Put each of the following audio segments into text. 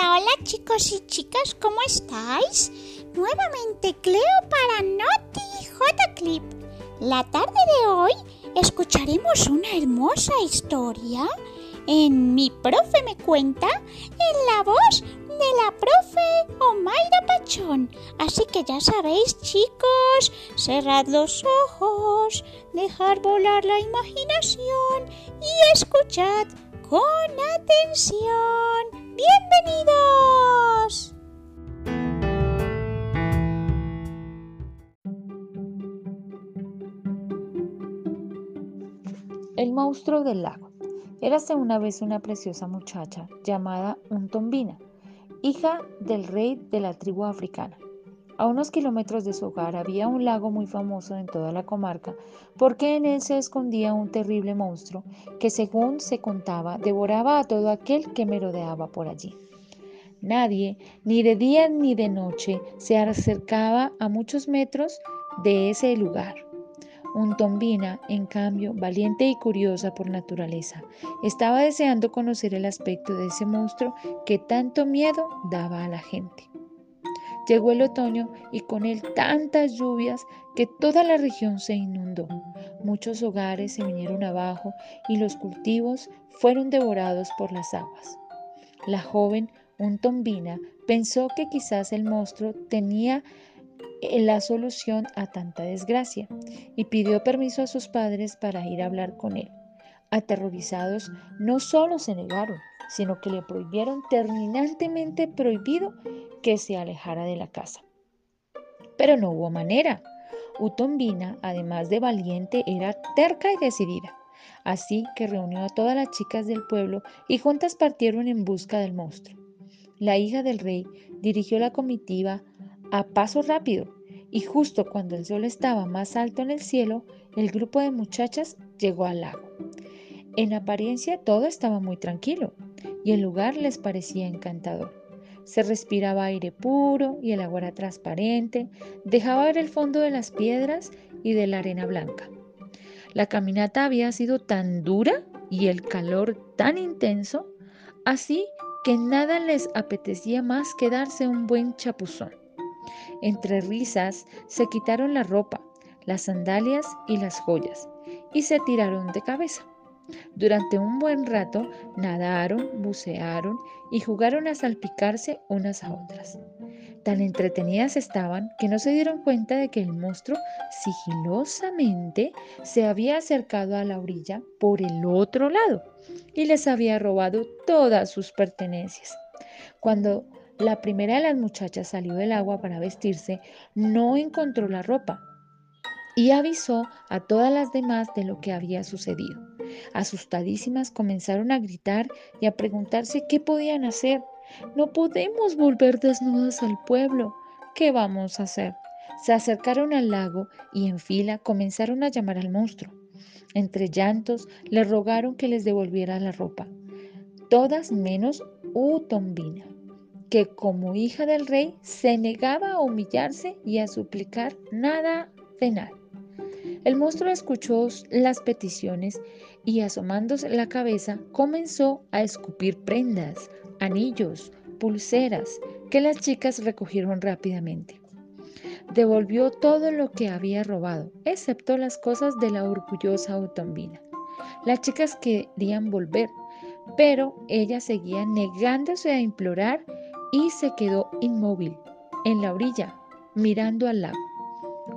Hola, hola chicos y chicas, ¿cómo estáis? Nuevamente Cleo para Noti J Clip. La tarde de hoy escucharemos una hermosa historia en Mi profe me cuenta en la voz de la profe Omaira Pachón. Así que ya sabéis chicos, cerrad los ojos, dejar volar la imaginación y escuchad con atención. ¡Bienvenidos! El monstruo del lago. Érase una vez una preciosa muchacha llamada Untombina, hija del rey de la tribu africana. A unos kilómetros de su hogar había un lago muy famoso en toda la comarca, porque en él se escondía un terrible monstruo que, según se contaba, devoraba a todo aquel que merodeaba por allí. Nadie, ni de día ni de noche, se acercaba a muchos metros de ese lugar. Un tombina, en cambio, valiente y curiosa por naturaleza, estaba deseando conocer el aspecto de ese monstruo que tanto miedo daba a la gente. Llegó el otoño y con él tantas lluvias que toda la región se inundó. Muchos hogares se vinieron abajo y los cultivos fueron devorados por las aguas. La joven Untombina pensó que quizás el monstruo tenía eh, la solución a tanta desgracia y pidió permiso a sus padres para ir a hablar con él. Aterrorizados, no solo se negaron, sino que le prohibieron terminantemente prohibido que se alejara de la casa. Pero no hubo manera. Utombina, además de valiente, era terca y decidida. Así que reunió a todas las chicas del pueblo y juntas partieron en busca del monstruo. La hija del rey dirigió la comitiva a paso rápido y justo cuando el sol estaba más alto en el cielo, el grupo de muchachas llegó al lago. En apariencia todo estaba muy tranquilo y el lugar les parecía encantador. Se respiraba aire puro y el agua era transparente, dejaba ver el fondo de las piedras y de la arena blanca. La caminata había sido tan dura y el calor tan intenso, así que nada les apetecía más que darse un buen chapuzón. Entre risas se quitaron la ropa, las sandalias y las joyas y se tiraron de cabeza. Durante un buen rato nadaron, bucearon y jugaron a salpicarse unas a otras. Tan entretenidas estaban que no se dieron cuenta de que el monstruo sigilosamente se había acercado a la orilla por el otro lado y les había robado todas sus pertenencias. Cuando la primera de las muchachas salió del agua para vestirse, no encontró la ropa y avisó a todas las demás de lo que había sucedido. Asustadísimas comenzaron a gritar y a preguntarse qué podían hacer. No podemos volver desnudas al pueblo. ¿Qué vamos a hacer? Se acercaron al lago y en fila comenzaron a llamar al monstruo. Entre llantos le rogaron que les devolviera la ropa. Todas menos Utombina, que como hija del rey se negaba a humillarse y a suplicar nada de nada. El monstruo escuchó las peticiones y asomándose la cabeza comenzó a escupir prendas, anillos, pulseras que las chicas recogieron rápidamente. Devolvió todo lo que había robado, excepto las cosas de la orgullosa Utombina. Las chicas querían volver, pero ella seguía negándose a implorar y se quedó inmóvil en la orilla, mirando al lago.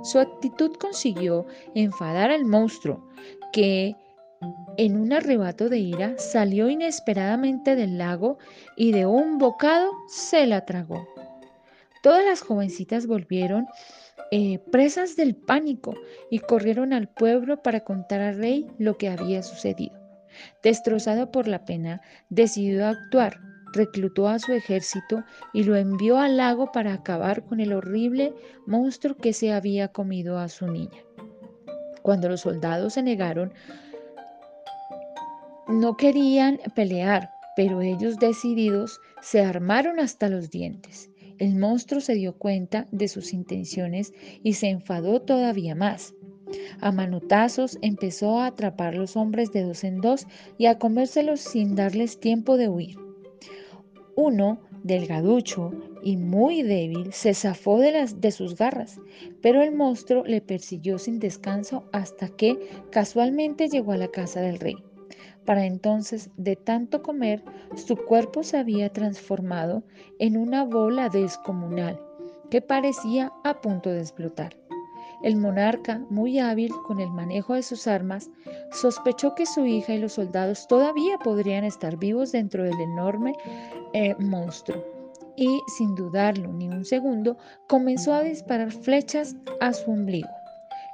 Su actitud consiguió enfadar al monstruo, que en un arrebato de ira salió inesperadamente del lago y de un bocado se la tragó. Todas las jovencitas volvieron eh, presas del pánico y corrieron al pueblo para contar al rey lo que había sucedido. Destrozado por la pena, decidió actuar reclutó a su ejército y lo envió al lago para acabar con el horrible monstruo que se había comido a su niña. Cuando los soldados se negaron, no querían pelear, pero ellos decididos se armaron hasta los dientes. El monstruo se dio cuenta de sus intenciones y se enfadó todavía más. A manutazos empezó a atrapar los hombres de dos en dos y a comérselos sin darles tiempo de huir. Uno Delgaducho y muy débil, se zafó de, las, de sus garras, pero el monstruo le persiguió sin descanso hasta que casualmente llegó a la casa del rey. Para entonces, de tanto comer, su cuerpo se había transformado en una bola descomunal que parecía a punto de explotar. El monarca, muy hábil con el manejo de sus armas, sospechó que su hija y los soldados todavía podrían estar vivos dentro del enorme eh, monstruo y, sin dudarlo ni un segundo, comenzó a disparar flechas a su ombligo.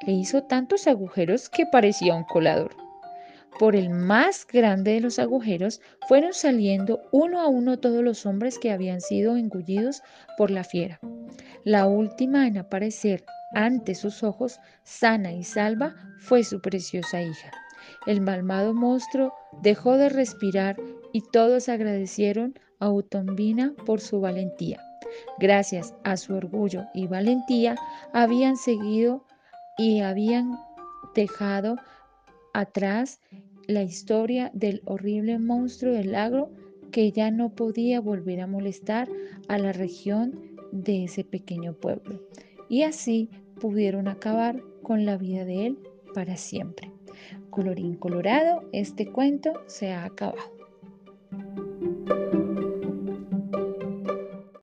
Le hizo tantos agujeros que parecía un colador. Por el más grande de los agujeros fueron saliendo uno a uno todos los hombres que habían sido engullidos por la fiera. La última en aparecer ante sus ojos, sana y salva, fue su preciosa hija. El malvado monstruo dejó de respirar y todos agradecieron a Utombina por su valentía. Gracias a su orgullo y valentía habían seguido y habían dejado atrás la historia del horrible monstruo del lago que ya no podía volver a molestar a la región de ese pequeño pueblo. Y así pudieron acabar con la vida de él para siempre. Colorín colorado, este cuento se ha acabado.